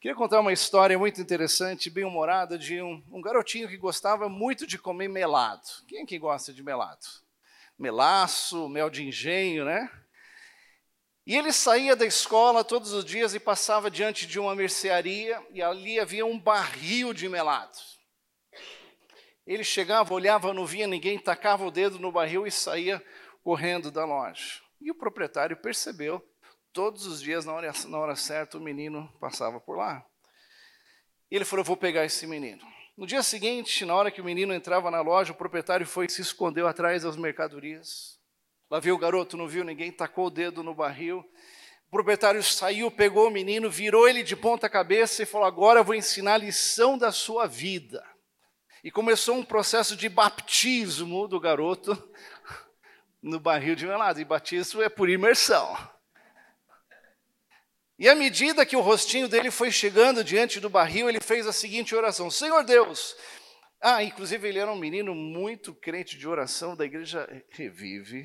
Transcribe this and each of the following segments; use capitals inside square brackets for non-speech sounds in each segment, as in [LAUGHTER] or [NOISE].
Queria contar uma história muito interessante, bem humorada, de um, um, garotinho que gostava muito de comer melado. Quem é que gosta de melado? Melaço, mel de engenho, né? E ele saía da escola todos os dias e passava diante de uma mercearia, e ali havia um barril de melado. Ele chegava, olhava, não via ninguém, tacava o dedo no barril e saía correndo da loja. E o proprietário percebeu, todos os dias, na hora, na hora certa, o menino passava por lá. E ele falou: Vou pegar esse menino. No dia seguinte, na hora que o menino entrava na loja, o proprietário foi e se escondeu atrás das mercadorias. Lá viu o garoto, não viu ninguém, tacou o dedo no barril. O proprietário saiu, pegou o menino, virou ele de ponta cabeça e falou: Agora eu vou ensinar a lição da sua vida. E começou um processo de batismo do garoto [LAUGHS] no barril de melado. E batismo é por imersão. E à medida que o rostinho dele foi chegando diante do barril, ele fez a seguinte oração: Senhor Deus. Ah, inclusive ele era um menino muito crente de oração da igreja Revive,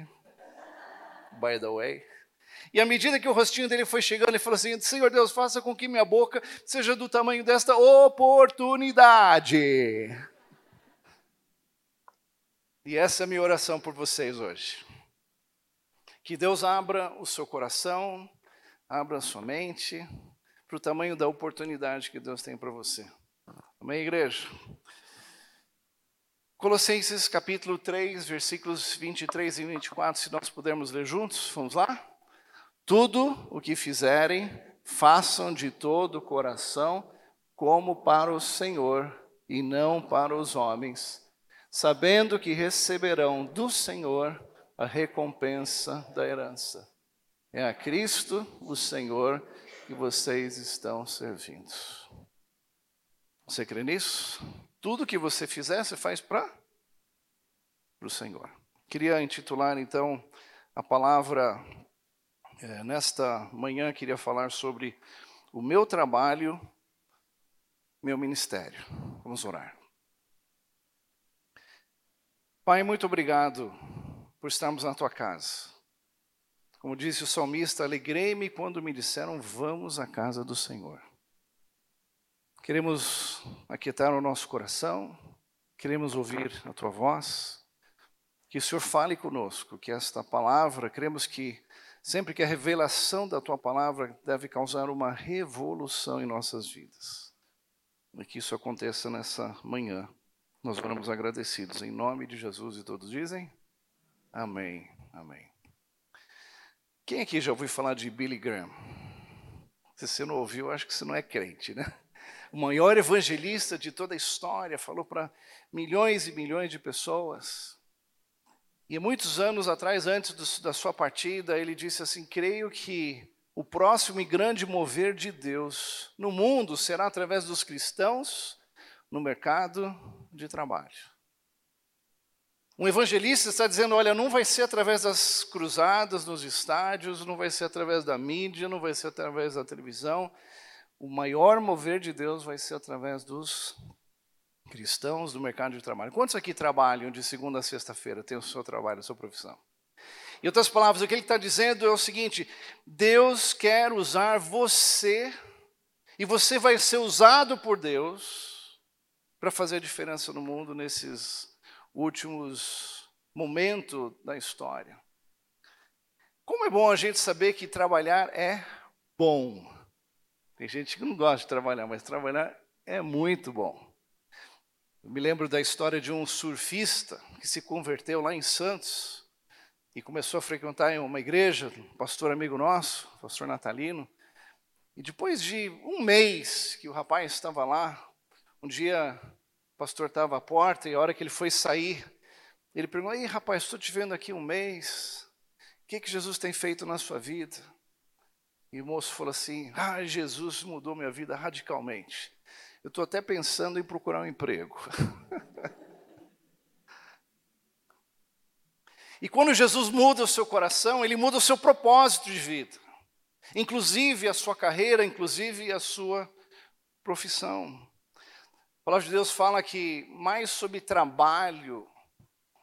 by the way. E à medida que o rostinho dele foi chegando, ele falou assim: Senhor Deus, faça com que minha boca seja do tamanho desta oportunidade. E essa é a minha oração por vocês hoje. Que Deus abra o seu coração, abra sua mente para o tamanho da oportunidade que Deus tem para você. Amém, igreja? Colossenses capítulo 3, versículos 23 e 24, se nós pudermos ler juntos, vamos lá? Tudo o que fizerem, façam de todo o coração, como para o Senhor e não para os homens sabendo que receberão do Senhor a recompensa da herança. É a Cristo, o Senhor, que vocês estão servindo. Você crê nisso? Tudo que você fizer, você faz para o Senhor. Queria intitular então a palavra é, nesta manhã, queria falar sobre o meu trabalho, meu ministério. Vamos orar. Pai, muito obrigado por estarmos na tua casa. Como disse o salmista, alegrei-me quando me disseram, vamos à casa do Senhor. Queremos aquietar o nosso coração, queremos ouvir a tua voz, que o Senhor fale conosco, que esta palavra, queremos que sempre que a revelação da tua palavra deve causar uma revolução em nossas vidas. E que isso aconteça nessa manhã. Nós oramos agradecidos em nome de Jesus e todos dizem amém, amém. Quem aqui já ouviu falar de Billy Graham? Se você não ouviu, acho que você não é crente, né? O maior evangelista de toda a história, falou para milhões e milhões de pessoas. E muitos anos atrás, antes do, da sua partida, ele disse assim: Creio que o próximo e grande mover de Deus no mundo será através dos cristãos no mercado de trabalho. Um evangelista está dizendo: olha, não vai ser através das cruzadas nos estádios, não vai ser através da mídia, não vai ser através da televisão. O maior mover de Deus vai ser através dos cristãos do mercado de trabalho. Quantos aqui trabalham de segunda a sexta-feira, tem o seu trabalho, a sua profissão? Em outras palavras, o que ele está dizendo é o seguinte: Deus quer usar você, e você vai ser usado por Deus para fazer a diferença no mundo nesses últimos momentos da história. Como é bom a gente saber que trabalhar é bom. Tem gente que não gosta de trabalhar, mas trabalhar é muito bom. Eu me lembro da história de um surfista que se converteu lá em Santos e começou a frequentar uma igreja, um pastor amigo nosso, pastor Natalino. E depois de um mês que o rapaz estava lá, um dia pastor estava à porta e a hora que ele foi sair, ele perguntou: Ei, rapaz, estou te vendo aqui um mês, o que, que Jesus tem feito na sua vida? E o moço falou assim: Ah, Jesus mudou minha vida radicalmente. Eu estou até pensando em procurar um emprego. [LAUGHS] e quando Jesus muda o seu coração, ele muda o seu propósito de vida, inclusive a sua carreira, inclusive a sua profissão. A palavra de Deus fala que mais sobre trabalho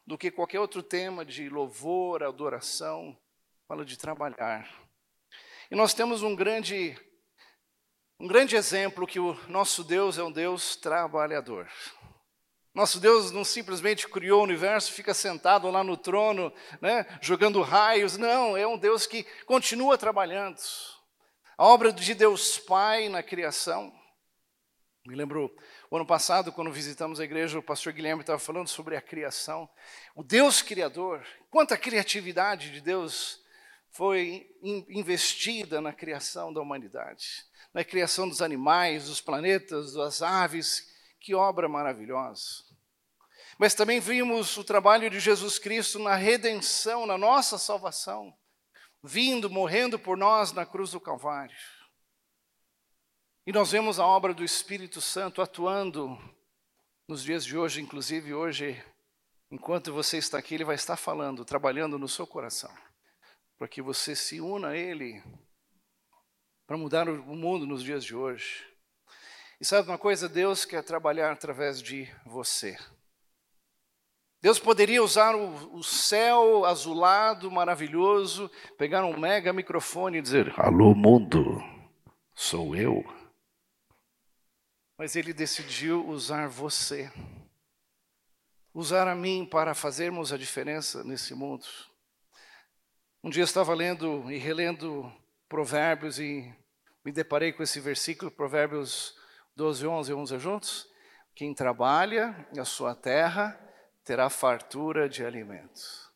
do que qualquer outro tema de louvor, adoração, fala de trabalhar. E nós temos um grande um grande exemplo que o nosso Deus é um Deus trabalhador. Nosso Deus não simplesmente criou o universo, fica sentado lá no trono, né, jogando raios. Não, é um Deus que continua trabalhando. A obra de Deus Pai na criação. Me lembro, o ano passado, quando visitamos a igreja, o pastor Guilherme estava falando sobre a criação. O Deus Criador, quanta criatividade de Deus foi investida na criação da humanidade, na criação dos animais, dos planetas, das aves, que obra maravilhosa. Mas também vimos o trabalho de Jesus Cristo na redenção, na nossa salvação, vindo, morrendo por nós na cruz do Calvário. E nós vemos a obra do Espírito Santo atuando nos dias de hoje, inclusive hoje, enquanto você está aqui, ele vai estar falando, trabalhando no seu coração, para que você se una a ele, para mudar o mundo nos dias de hoje. E sabe uma coisa? Deus quer trabalhar através de você. Deus poderia usar o, o, céu azulado, maravilhoso, pegar um mega microfone e dizer: Alô, mundo, sou eu. Mas Ele decidiu usar você, usar a mim para fazermos a diferença nesse mundo. Um dia eu estava lendo e relendo Provérbios e me deparei com esse versículo, Provérbios 12, 11, 11 juntos. Quem trabalha a sua terra terá fartura de alimentos.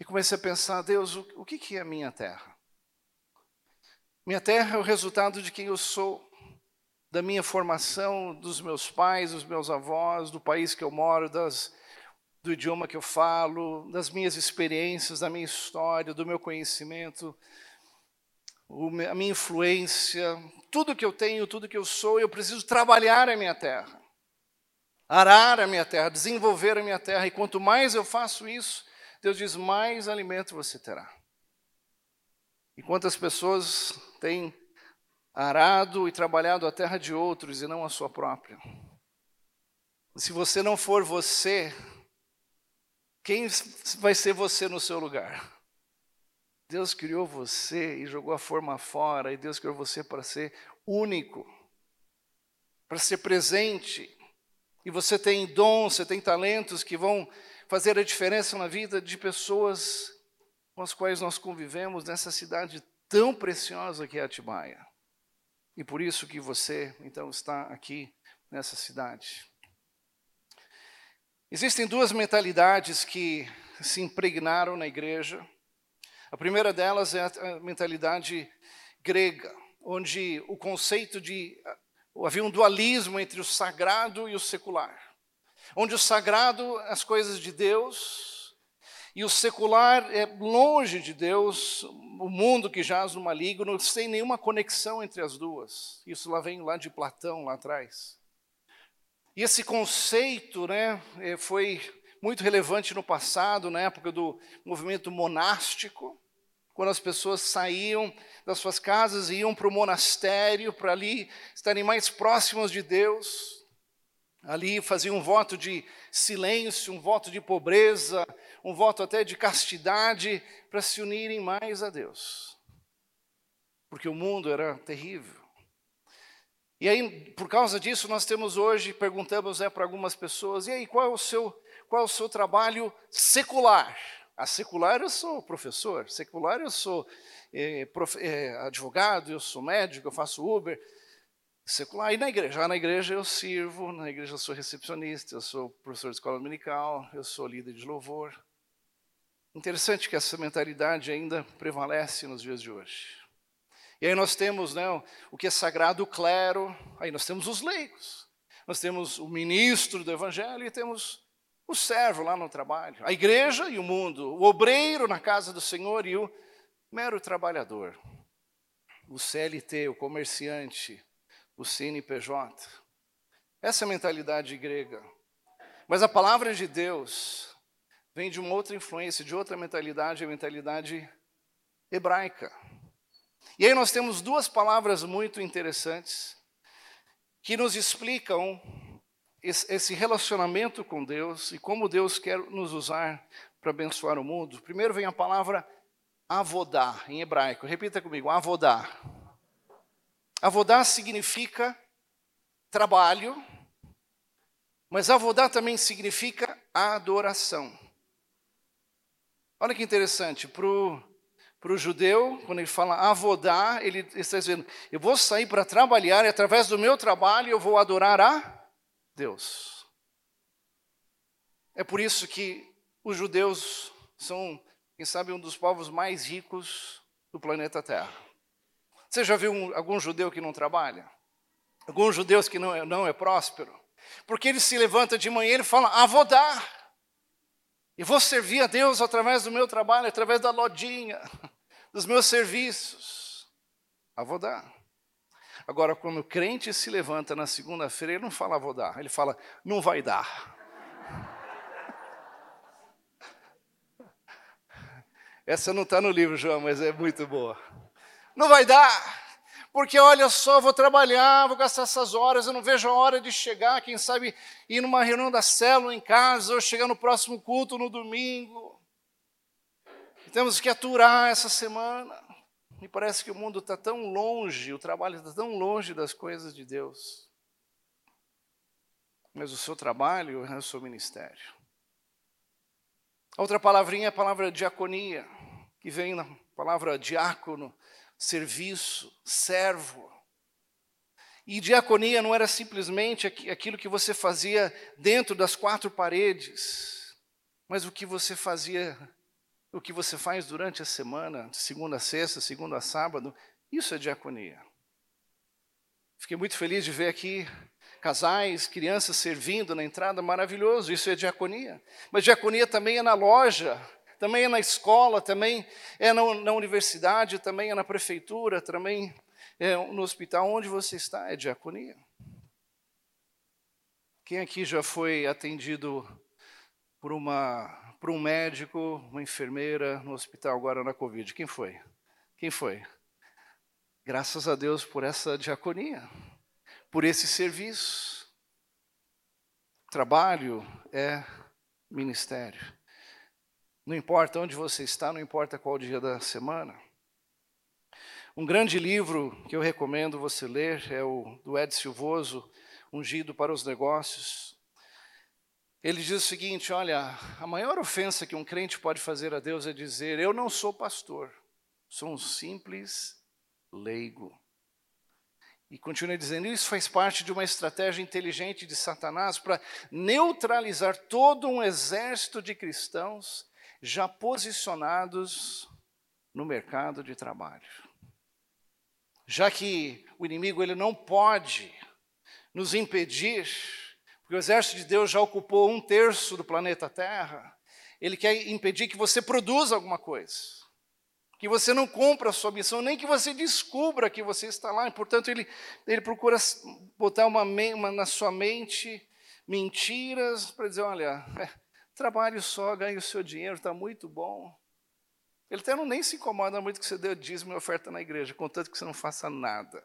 E comecei a pensar, Deus, o, que é a minha terra? Minha terra é o resultado de quem eu sou, da minha formação, dos meus pais, dos meus avós, do país que eu moro, das, do idioma que eu falo, das minhas experiências, da minha história, do meu conhecimento, a minha influência, tudo que eu tenho, tudo que eu sou, eu preciso trabalhar a minha terra, arar a minha terra, desenvolver a minha terra. E quanto mais eu faço isso, Deus diz: mais alimento você terá. E quantas pessoas têm arado e trabalhado a terra de outros e não a sua própria? Se você não for você, quem vai ser você no seu lugar? Deus criou você e jogou a forma fora, e Deus criou você para ser único, para ser presente. E você tem dons, você tem talentos que vão fazer a diferença na vida de pessoas com as quais nós convivemos nessa cidade tão preciosa que é Atibaia. E por isso que você, então, está aqui nessa cidade. Existem duas mentalidades que se impregnaram na igreja a primeira delas é a mentalidade grega, onde o conceito de havia um dualismo entre o sagrado e o secular. Onde o sagrado as coisas de Deus e o secular é longe de Deus, o mundo que jaz no maligno, sem nenhuma conexão entre as duas. Isso lá vem lá de Platão lá atrás. E esse conceito, né, eh, foi muito relevante no passado, na época do movimento monástico, quando as pessoas saíam das suas casas e iam para o monastério, para ali estarem mais próximos de Deus. Ali faziam um voto de silêncio, um voto de pobreza, um voto até de castidade, para se unirem mais a Deus. Porque o mundo era terrível. E aí, por causa disso, nós temos hoje, perguntamos né, para algumas pessoas, e aí, qual é o seu, qual é o seu trabalho secular? A secular eu sou professor, secular eu sou é, prof, é, advogado, eu sou médico, eu faço Uber. Secular, e na igreja? Já na igreja eu sirvo, na igreja eu sou recepcionista, eu sou professor de escola dominical, eu sou líder de louvor. Interessante que essa mentalidade ainda prevalece nos dias de hoje. E aí nós temos né, o que é sagrado, o clero, aí nós temos os leigos, nós temos o ministro do evangelho e temos o servo lá no trabalho, a igreja e o mundo, o obreiro na casa do Senhor e o mero trabalhador, o CLT, o comerciante, o CNPJ. Essa é a mentalidade grega. Mas a palavra de Deus vem de uma outra influência, de outra mentalidade, a mentalidade hebraica. E aí nós temos duas palavras muito interessantes que nos explicam esse relacionamento com Deus e como Deus quer nos usar para abençoar o mundo, primeiro vem a palavra avodar, em hebraico. Repita comigo, avodar. Avodá significa trabalho, mas avodá também significa adoração. Olha que interessante, para o judeu, quando ele fala avodá, ele está dizendo: eu vou sair para trabalhar e através do meu trabalho eu vou adorar a Deus. É por isso que os judeus são, quem sabe, um dos povos mais ricos do planeta Terra. Você já viu um, algum judeu que não trabalha? Alguns judeus que não é, não é próspero? Porque ele se levanta de manhã e ele fala, ah, vou dar. E vou servir a Deus através do meu trabalho, através da lodinha, [LAUGHS] dos meus serviços. Ah, vou dar. Agora, quando o crente se levanta na segunda-feira, ele não fala vou dar, ele fala não vai dar. [LAUGHS] Essa não está no livro, João, mas é muito boa. Não vai dar porque olha só, vou trabalhar, vou gastar essas horas, eu não vejo a hora de chegar, quem sabe ir numa reunião da célula em casa, ou chegar no próximo culto no domingo. E temos que aturar essa semana. Me parece que o mundo está tão longe, o trabalho está tão longe das coisas de Deus. Mas o seu trabalho é o seu ministério. Outra palavrinha é a palavra diaconia, que vem da palavra diácono, serviço, servo. E diaconia não era simplesmente aquilo que você fazia dentro das quatro paredes, mas o que você fazia, o que você faz durante a semana, de segunda a sexta, segunda a sábado, isso é diaconia. Fiquei muito feliz de ver aqui casais, crianças servindo na entrada, maravilhoso, isso é diaconia. Mas diaconia também é na loja, também é na escola, também é na, na universidade, também é na prefeitura, também é no hospital. Onde você está é diaconia. Quem aqui já foi atendido por, uma, por um médico, uma enfermeira no hospital agora na Covid? Quem foi? Quem foi? Graças a Deus por essa diaconia, por esse serviço. Trabalho é ministério. Não importa onde você está, não importa qual dia da semana. Um grande livro que eu recomendo você ler é o do Ed Silvoso, Ungido para os Negócios. Ele diz o seguinte: olha, a maior ofensa que um crente pode fazer a Deus é dizer: Eu não sou pastor, sou um simples leigo. E continua dizendo: Isso faz parte de uma estratégia inteligente de Satanás para neutralizar todo um exército de cristãos já posicionados no mercado de trabalho. Já que o inimigo ele não pode nos impedir, porque o exército de Deus já ocupou um terço do planeta Terra, ele quer impedir que você produza alguma coisa, que você não cumpra a sua missão, nem que você descubra que você está lá. E, portanto, ele, ele procura botar uma, uma na sua mente mentiras para dizer: olha, é, Trabalhe só, ganhe o seu dinheiro, está muito bom. Ele até não nem se incomoda muito que você dê dízimo e oferta na igreja, contanto que você não faça nada.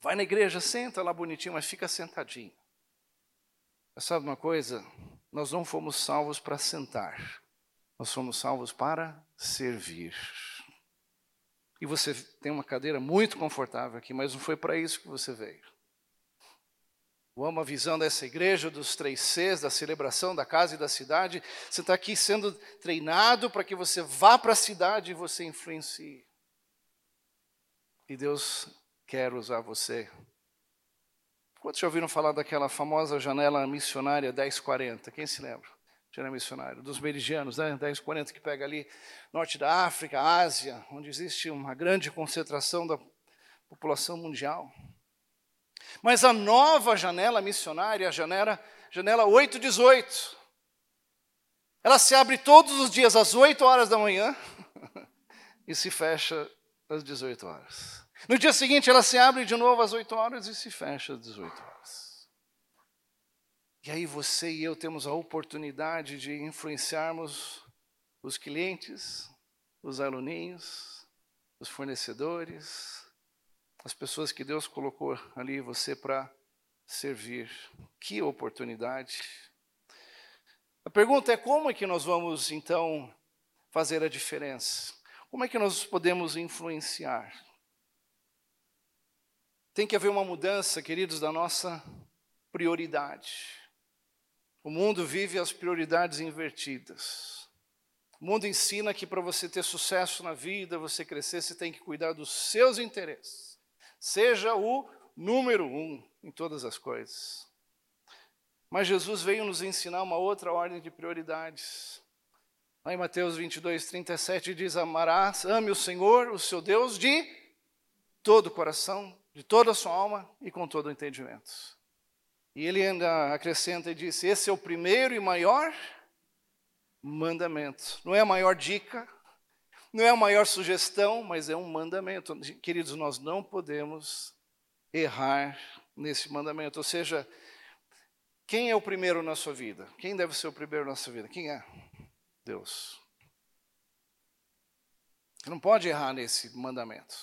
Vai na igreja, senta lá bonitinho, mas fica sentadinho. Mas sabe uma coisa? Nós não fomos salvos para sentar. Nós fomos salvos para servir. E você tem uma cadeira muito confortável aqui, mas não foi para isso que você veio. Eu amo a visão dessa igreja, dos três Cs, da celebração da casa e da cidade. Você está aqui sendo treinado para que você vá para a cidade e você influencie. E Deus quer usar você. Quantos já ouviram falar daquela famosa janela missionária 1040? Quem se lembra? Janela missionária, dos meridianos, né? 1040 que pega ali norte da África, Ásia, onde existe uma grande concentração da população mundial. Mas a nova janela missionária, a janela, janela 818, ela se abre todos os dias às 8 horas da manhã [LAUGHS] e se fecha às 18 horas. No dia seguinte, ela se abre de novo às 8 horas e se fecha às 18 horas. E aí você e eu temos a oportunidade de influenciarmos os clientes, os aluninhos, os fornecedores, as pessoas que Deus colocou ali você para servir. Que oportunidade. A pergunta é como é que nós vamos então fazer a diferença? Como é que nós podemos influenciar? Tem que haver uma mudança, queridos, da nossa prioridade. O mundo vive as prioridades invertidas. O mundo ensina que para você ter sucesso na vida, você crescer, você tem que cuidar dos seus interesses. Seja o número um em todas as coisas. Mas Jesus veio nos ensinar uma outra ordem de prioridades. Lá em Mateus 22, 37 diz: Amarás, ame o Senhor, o seu Deus, de todo o coração, de toda a sua alma e com todo o entendimento. E ele ainda acrescenta e diz: Esse é o primeiro e maior mandamento. Não é a maior dica, não é a maior sugestão, mas é um mandamento. Queridos, nós não podemos errar nesse mandamento. Ou seja, quem é o primeiro na sua vida? Quem deve ser o primeiro na sua vida? Quem é? Deus. Não pode errar nesse mandamento.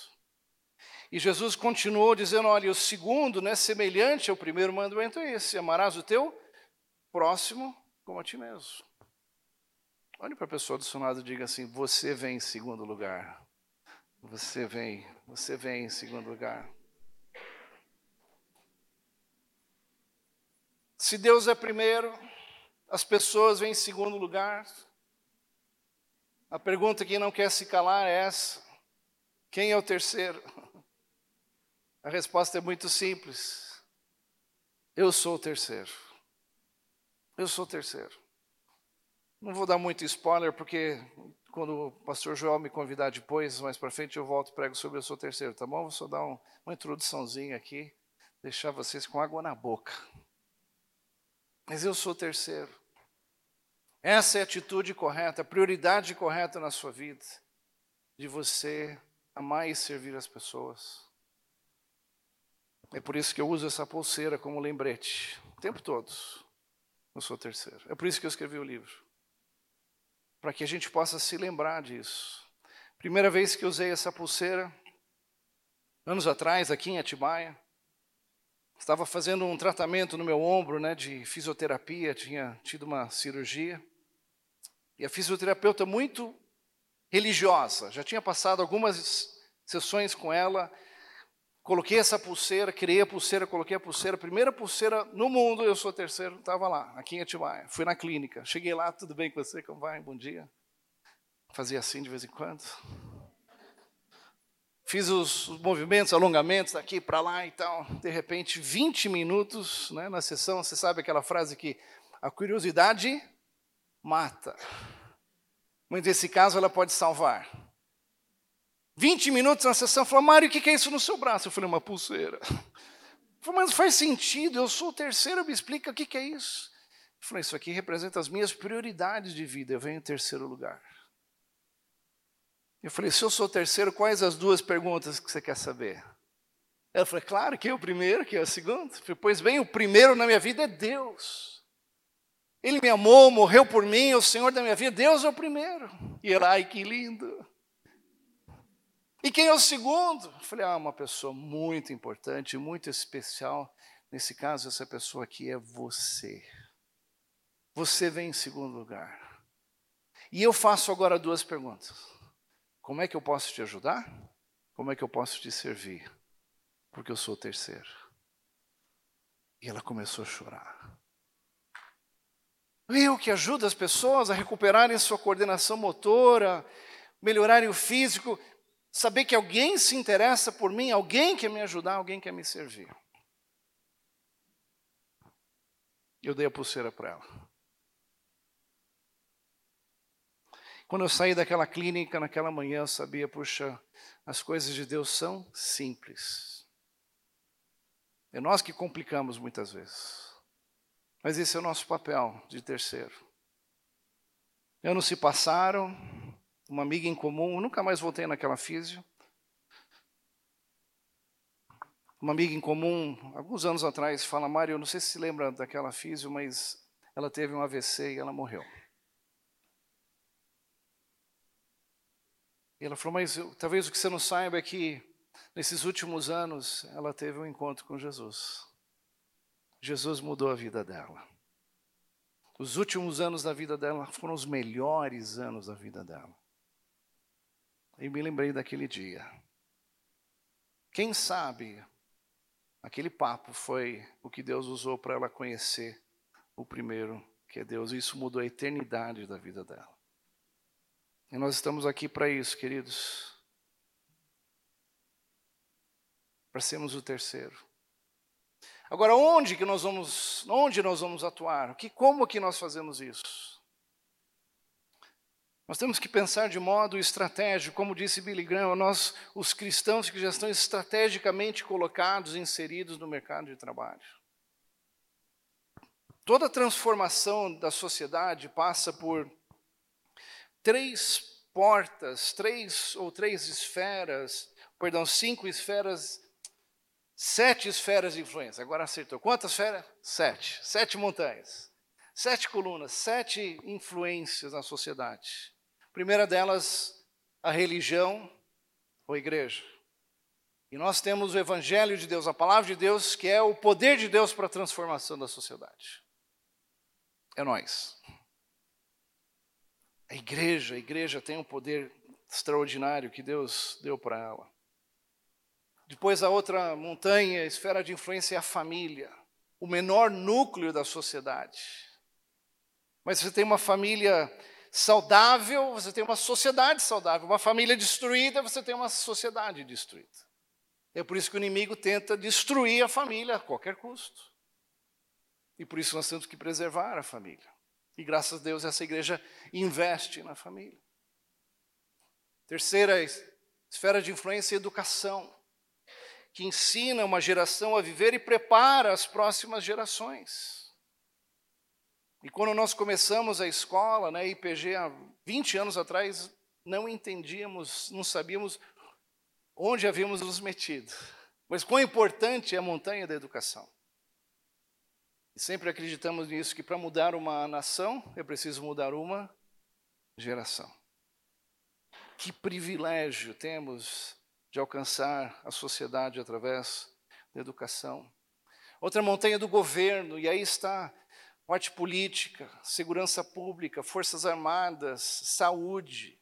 E Jesus continuou dizendo: olha, o segundo, né, semelhante ao primeiro mandamento é esse: amarás o teu próximo como a ti mesmo. Olhe para a pessoa do seu lado e diga assim: você vem em segundo lugar. Você vem, você vem em segundo lugar. Se Deus é primeiro, as pessoas vêm em segundo lugar. A pergunta que não quer se calar é essa: quem é o terceiro? A resposta é muito simples. Eu sou o terceiro. Eu sou o terceiro. Não vou dar muito spoiler, porque quando o pastor Joel me convidar depois, mais para frente, eu volto e prego sobre o terceiro, tá bom? Vou só dar um, uma introduçãozinha aqui, deixar vocês com água na boca. Mas eu sou terceiro. Essa é a atitude correta, a prioridade correta na sua vida, de você amar e servir as pessoas. É por isso que eu uso essa pulseira como lembrete, o tempo todo. Eu sou terceiro. É por isso que eu escrevi o livro. Para que a gente possa se lembrar disso. Primeira vez que usei essa pulseira, anos atrás, aqui em Atibaia, Estava fazendo um tratamento no meu ombro, né, de fisioterapia, tinha tido uma cirurgia. E a fisioterapeuta muito religiosa, já tinha passado algumas sessões com ela. Coloquei essa pulseira, criei a pulseira, coloquei a pulseira, primeira pulseira no mundo, eu sou terceiro, estava lá, aqui em Atibaia. Fui na clínica, cheguei lá, tudo bem com você, como vai? Bom dia. Fazia assim de vez em quando fiz os, movimentos, alongamentos daqui para lá e tal. De repente, 20 minutos né, na sessão, você sabe aquela frase que a curiosidade mata. Mas nesse caso, ela pode salvar. 20 minutos na sessão, falou, Mário, o que é isso no seu braço? Eu falei, uma pulseira. [LAUGHS] Falei, mas faz sentido, eu sou o terceiro, me explica o que é isso. Eu falei, isso aqui representa as minhas prioridades de vida, eu venho em terceiro lugar. Eu falei, se eu sou o terceiro, quais as duas perguntas que você quer saber? Ela falou, claro que é o primeiro, que é o segundo. Eu falei, pois bem, o primeiro na minha vida é Deus. Ele me amou, morreu por mim, é o Senhor da minha vida, Deus é o primeiro. E ela, ai que lindo. E quem é o segundo? Eu falei, ah, uma pessoa muito importante, muito especial. Nesse caso, essa pessoa aqui é você. Você vem em segundo lugar. E eu faço agora duas perguntas. Como é que eu posso te ajudar? Como é que eu posso te servir? Porque eu sou o terceiro. E ela começou a chorar. Eu que ajudo as pessoas a recuperarem sua coordenação motora, melhorarem o físico, saber que alguém se interessa por mim, alguém quer me ajudar, alguém quer me servir. Eu dei a pulseira para ela. Quando eu saí daquela clínica naquela manhã, eu sabia, puxa, as coisas de Deus são simples. É nós que complicamos muitas vezes. Mas esse é o nosso papel de terceiro. Anos se passaram, uma amiga em comum, nunca mais voltei naquela físio. Uma amiga em comum, alguns anos atrás, fala, Mário, eu não sei se se lembra daquela físio, mas ela teve um AVC e ela morreu. E ela falou, mas talvez o que você não saiba é que nesses últimos anos ela teve um encontro com Jesus. Jesus mudou a vida dela. Os últimos anos da vida dela foram os melhores anos da vida dela. E me lembrei daquele dia. Quem sabe aquele papo foi o que Deus usou para ela conhecer o primeiro, que é Deus. Isso mudou a eternidade da vida dela. E nós estamos aqui para isso, queridos. Para sermos o terceiro. Agora, onde que nós vamos, onde nós vamos atuar? Que, como que nós fazemos isso? Nós temos que pensar de modo estratégico, como disse Billy Graham, nós, os cristãos que já estão estrategicamente colocados, inseridos no mercado de trabalho. Toda transformação da sociedade passa por três portas, três ou três esferas, perdão, cinco esferas, sete esferas de influência. Agora acertou. Quantas esferas? Sete. Sete montanhas. Sete colunas, sete influências na sociedade. A primeira delas, a religião ou igreja. E nós temos o Evangelho de Deus, a palavra de Deus, que é o poder de Deus para a transformação da sociedade. É nós. A igreja, a igreja tem um poder extraordinário que Deus deu para ela. Depois a outra montanha, a esfera de influência é a família, o menor núcleo da sociedade. Mas você tem uma família saudável, você tem uma sociedade saudável. Uma família destruída, você tem uma sociedade destruída. É por isso que o inimigo tenta destruir a família a qualquer custo. E por isso nós temos que preservar a família. E graças a Deus essa igreja investe na família. Terceira esfera de influência é educação, que ensina uma geração a viver e prepara as próximas gerações. E quando nós começamos a escola, né, IPG, há 20 anos atrás, não entendíamos, não sabíamos onde havíamos nos metido. Mas quão importante é a montanha da educação. E sempre acreditamos nisso, que para mudar uma nação é preciso mudar uma geração. Que privilégio temos de alcançar a sociedade através da educação. Outra montanha do governo, e aí está parte política, segurança pública, forças armadas, saúde.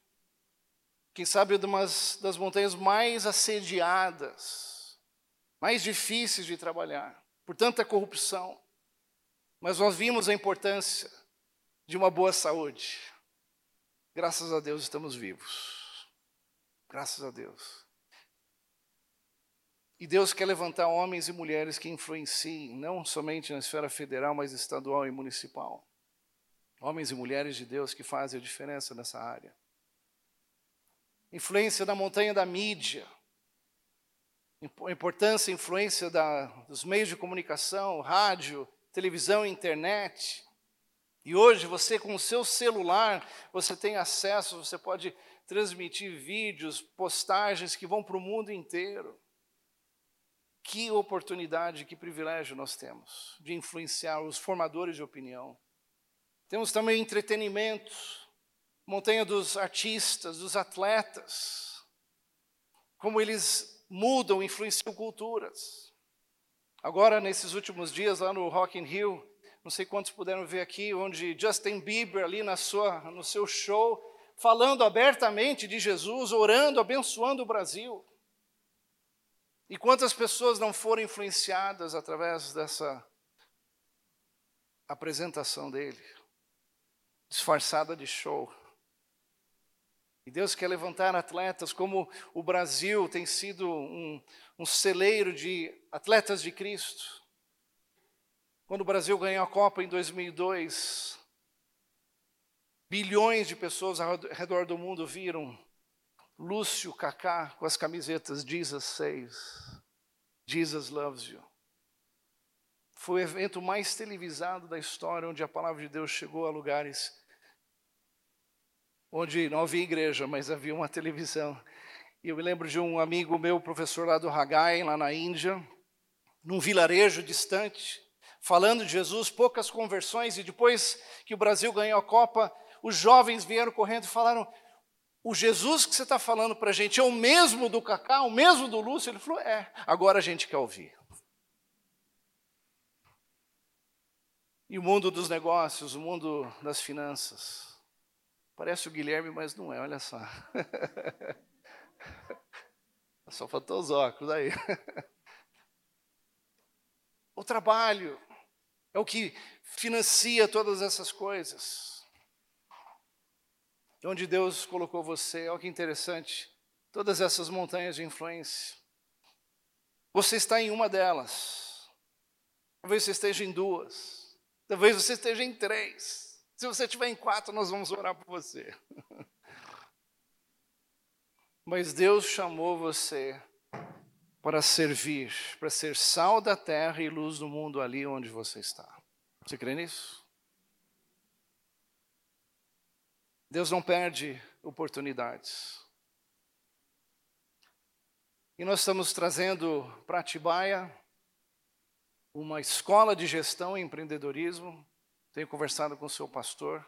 Quem sabe uma das montanhas mais assediadas, mais difíceis de trabalhar, por tanta corrupção. Mas nós vimos a importância de uma boa saúde. Graças a Deus estamos vivos. Graças a Deus. E Deus quer levantar homens e mulheres que influenciem, não somente na esfera federal, mas estadual e municipal. Homens e mulheres de Deus que fazem a diferença nessa área. Influência da montanha da mídia. Importância e influência da, dos meios de comunicação, rádio, televisão e internet. E hoje você com o seu celular, você tem acesso, você pode transmitir vídeos, postagens que vão para o mundo inteiro. Que oportunidade, que privilégio nós temos de influenciar os formadores de opinião. Temos também entretenimento, montanha dos artistas, dos atletas, como eles mudam, influenciam culturas. Agora, nesses últimos dias, lá no Rock in Rio, não sei quantos puderam ver aqui, onde Justin Bieber, ali na sua, no seu show, falando abertamente de Jesus, orando, abençoando o Brasil. E quantas pessoas não foram influenciadas através dessa apresentação dele, disfarçada de show. E Deus quer levantar atletas, como o Brasil tem sido um, um celeiro de atletas de Cristo. Quando o Brasil ganhou a Copa em 2002, bilhões de pessoas ao redor do mundo viram Lúcio Kaká com as camisetas Jesus Saves, Jesus Loves You. Foi o evento mais televisado da história, onde a palavra de Deus chegou a lugares onde não havia igreja, mas havia uma televisão. E eu me lembro de um amigo meu, professor lá do Hagai, lá na Índia, num vilarejo distante, falando de Jesus, poucas conversões, e depois que o Brasil ganhou a Copa, os jovens vieram correndo e falaram: O Jesus que você está falando para a gente é o mesmo do Cacá, o mesmo do Lúcio? Ele falou: É, agora a gente quer ouvir. E o mundo dos negócios, o mundo das finanças. Parece o Guilherme, mas não é, olha só. [LAUGHS] Só faltou os óculos aí. [LAUGHS] O trabalho é o que financia todas essas coisas. Onde Deus colocou você, olha que interessante, todas essas montanhas de influência. Você está em uma delas. Talvez você esteja em duas. Talvez você esteja em três. Se você estiver em quatro, nós vamos orar por você. [LAUGHS] Mas Deus chamou você para servir, para ser sal da terra e luz do mundo ali onde você está. Você crê nisso? Deus não perde oportunidades. E nós estamos trazendo para Atibaia uma escola de gestão e empreendedorismo. Tenho conversado com o seu pastor.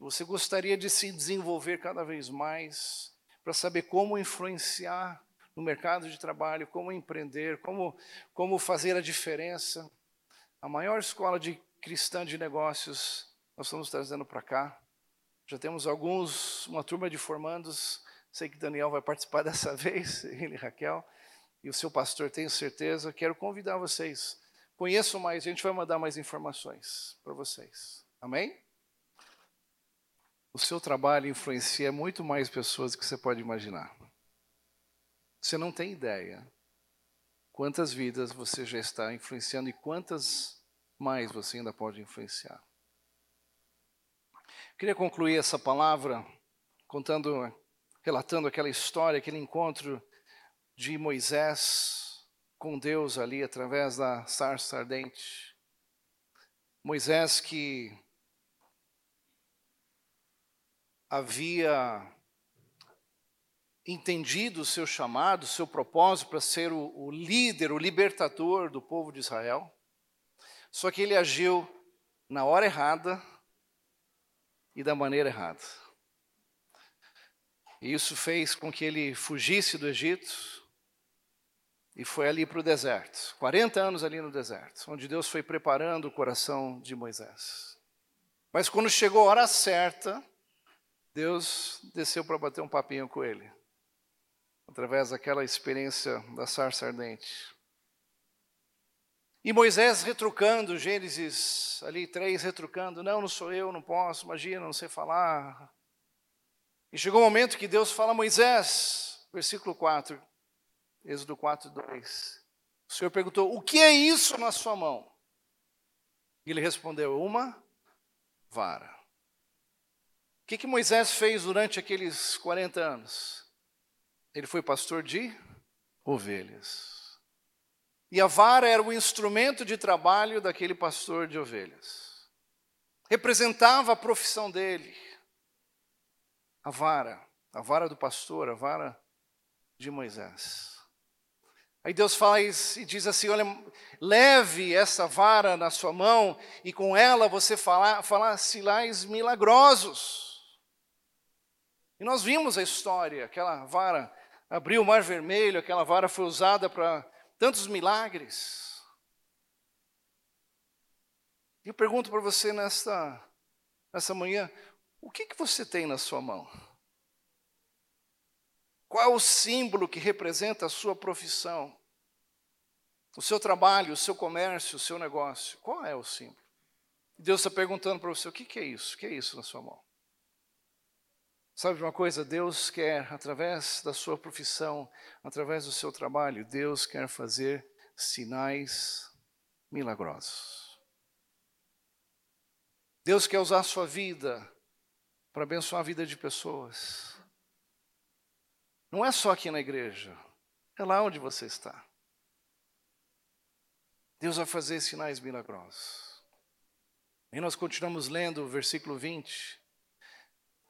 Você gostaria de se desenvolver cada vez mais para saber como influenciar no mercado de trabalho, como empreender, como, como fazer a diferença. A maior escola de cristã de negócios nós estamos trazendo para cá. Já temos alguns, uma turma de formandos. Sei que Daniel vai participar [LAUGHS] dessa vez, ele e Raquel, e o seu pastor, tenho certeza. Quero convidar vocês. Conheçam mais, a gente vai mandar mais informações para vocês. Amém? O seu trabalho influencia muito mais pessoas do que você pode imaginar. Você não tem ideia quantas vidas você já está influenciando e quantas mais você ainda pode influenciar. Queria concluir essa palavra contando, relatando aquela história, aquele encontro de Moisés com Deus ali através da sarça ardente. Moisés que havia entendido o seu chamado, o seu propósito para ser o, o líder, o libertador do povo de Israel. Só que ele agiu na hora errada e da maneira errada. E isso fez com que ele fugisse do Egito e foi ali para o deserto 40 anos ali no deserto, onde Deus foi preparando o coração de Moisés. Mas quando chegou a hora certa, Deus desceu para bater um papinho com ele através daquela experiência da sarça ardente. E Moisés retrucando, Gênesis ali três retrucando, não, não sou eu, não posso, imagina, não sei falar. E chegou o um momento que Deus fala a Moisés, versículo 4, Êxodo 4, 2. O Senhor perguntou, o que é isso na sua mão? E ele respondeu, uma vara. O que, que Moisés fez durante aqueles 40 anos? Ele foi pastor de ovelhas. E a vara era o instrumento de trabalho daquele pastor de ovelhas. Representava a profissão dele. A vara, a vara do pastor, a vara de Moisés. Aí Deus faz e diz assim: olha, leve essa vara na sua mão e com ela você falar, falar sinais milagrosos. E nós vimos a história, aquela vara abriu o mar vermelho, aquela vara foi usada para tantos milagres. E eu pergunto para você nesta, nesta manhã, o que, que você tem na sua mão? Qual é o símbolo que representa a sua profissão? O seu trabalho, o seu comércio, o seu negócio? Qual é o símbolo? Deus está perguntando para você: o que, que é isso? O que é isso na sua mão? Sabe de uma coisa? Deus quer, através da sua profissão, através do seu trabalho, Deus quer fazer sinais milagrosos. Deus quer usar a sua vida para abençoar a vida de pessoas. Não é só aqui na igreja, é lá onde você está. Deus vai fazer sinais milagrosos. E nós continuamos lendo o versículo 20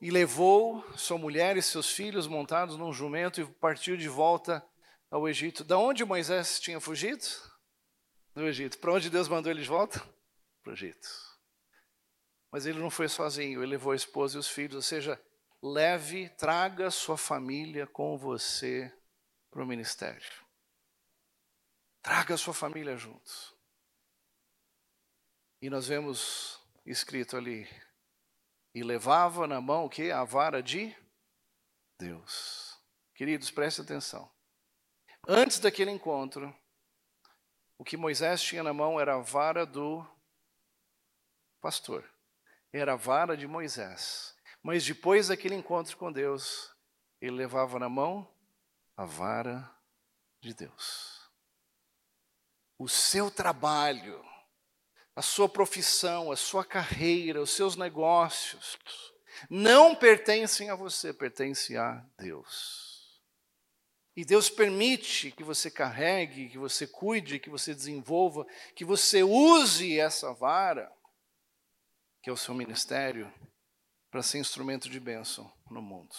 e levou sua mulher e seus filhos montados num jumento e partiu de volta ao Egito. Da onde Moisés tinha fugido? Do Egito. Para onde Deus mandou ele de volta? Para o Egito. Mas ele não foi sozinho, ele levou a esposa e os filhos, ou seja, leve, traga sua família com você para o ministério. Traga sua família junto. E nós vemos escrito ali, e levava na mão o que? A vara de Deus. Queridos, prestem atenção. Antes daquele encontro, o que Moisés tinha na mão era a vara do pastor, era a vara de Moisés. Mas depois daquele encontro com Deus, ele levava na mão a vara de Deus. O seu trabalho, a sua profissão, a sua carreira, os seus negócios, não pertencem a você, pertencem a Deus. E Deus permite que você carregue, que você cuide, que você desenvolva, que você use essa vara, que é o seu ministério, para ser instrumento de bênção no mundo.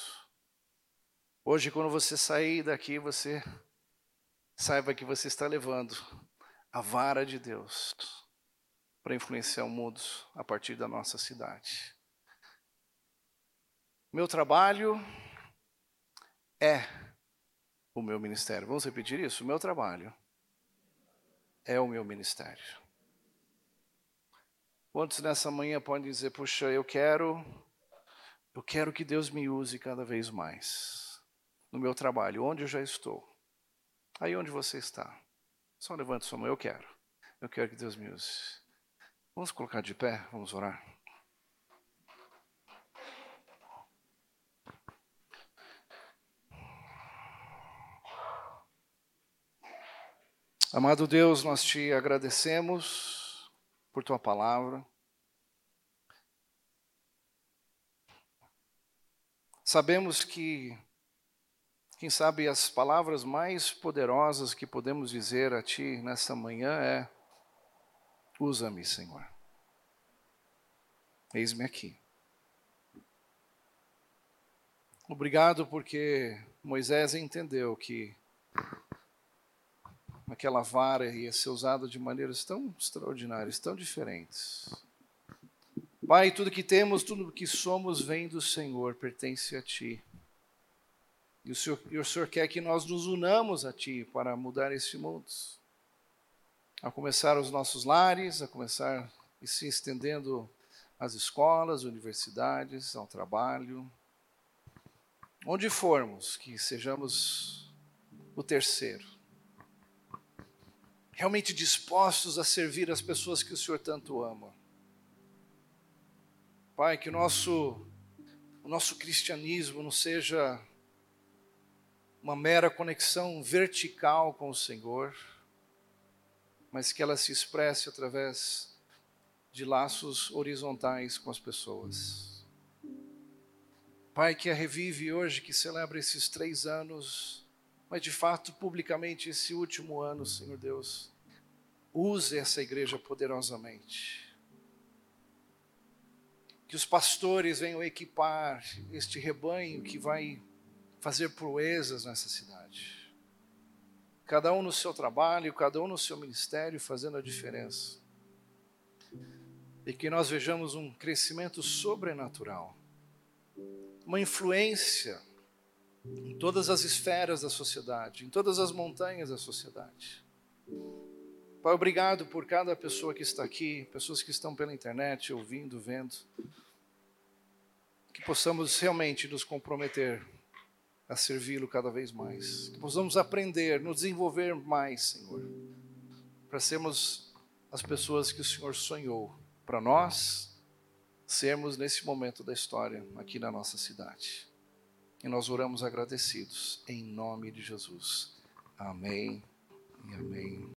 Hoje, quando você sair daqui, você saiba que você está levando a vara de Deus para influenciar o mundo a partir da nossa cidade. Meu trabalho é o meu ministério. Vamos repetir isso? Meu trabalho é o meu ministério. Quantos nessa manhã podem dizer, puxa, eu quero, eu quero que Deus me use cada vez mais no meu trabalho, onde eu já estou. Aí onde você está. Só levante sua mão, eu quero. Eu quero que Deus me use. Vamos colocar de pé, vamos orar. Amado Deus, nós te agradecemos por tua palavra. Sabemos que, quem sabe, as palavras mais poderosas que podemos dizer a Ti nesta manhã é: Usa-me, Senhor. Eis-me aqui. Obrigado porque Moisés entendeu que aquela vara ia ser usada de maneiras tão extraordinárias, tão diferentes. Pai, tudo que temos, tudo que somos vem do Senhor, pertence a Ti. E o Senhor, e o Senhor quer que nós nos unamos a Ti para mudar este mundo. A começar os nossos lares, a começar e se estendendo às escolas, universidades, ao trabalho. Onde formos, que sejamos o terceiro realmente dispostos a servir as pessoas que o Senhor tanto ama. Pai, que o nosso, o nosso cristianismo não seja uma mera conexão vertical com o Senhor, mas que ela se expresse através de laços horizontais com as pessoas. Pai, que a Revive hoje, que celebra esses três anos mas de fato, publicamente, esse último ano, Senhor Deus, use essa igreja poderosamente. Que os pastores venham equipar este rebanho que vai fazer proezas nessa cidade. Cada um no seu trabalho, cada um no seu ministério, fazendo a diferença. E que nós vejamos um crescimento sobrenatural, uma influência em todas as esferas da sociedade, em todas as montanhas da sociedade. Pai, obrigado por cada pessoa que está aqui, pessoas que estão pela internet, ouvindo, vendo. Que possamos realmente nos comprometer a servi-lo cada vez mais. Que possamos aprender, nos desenvolver mais, Senhor, para sermos as pessoas que o Senhor sonhou para nós sermos nesse momento da história aqui na nossa cidade. E nós oramos agradecidos, em nome de Jesus. Amém e amém.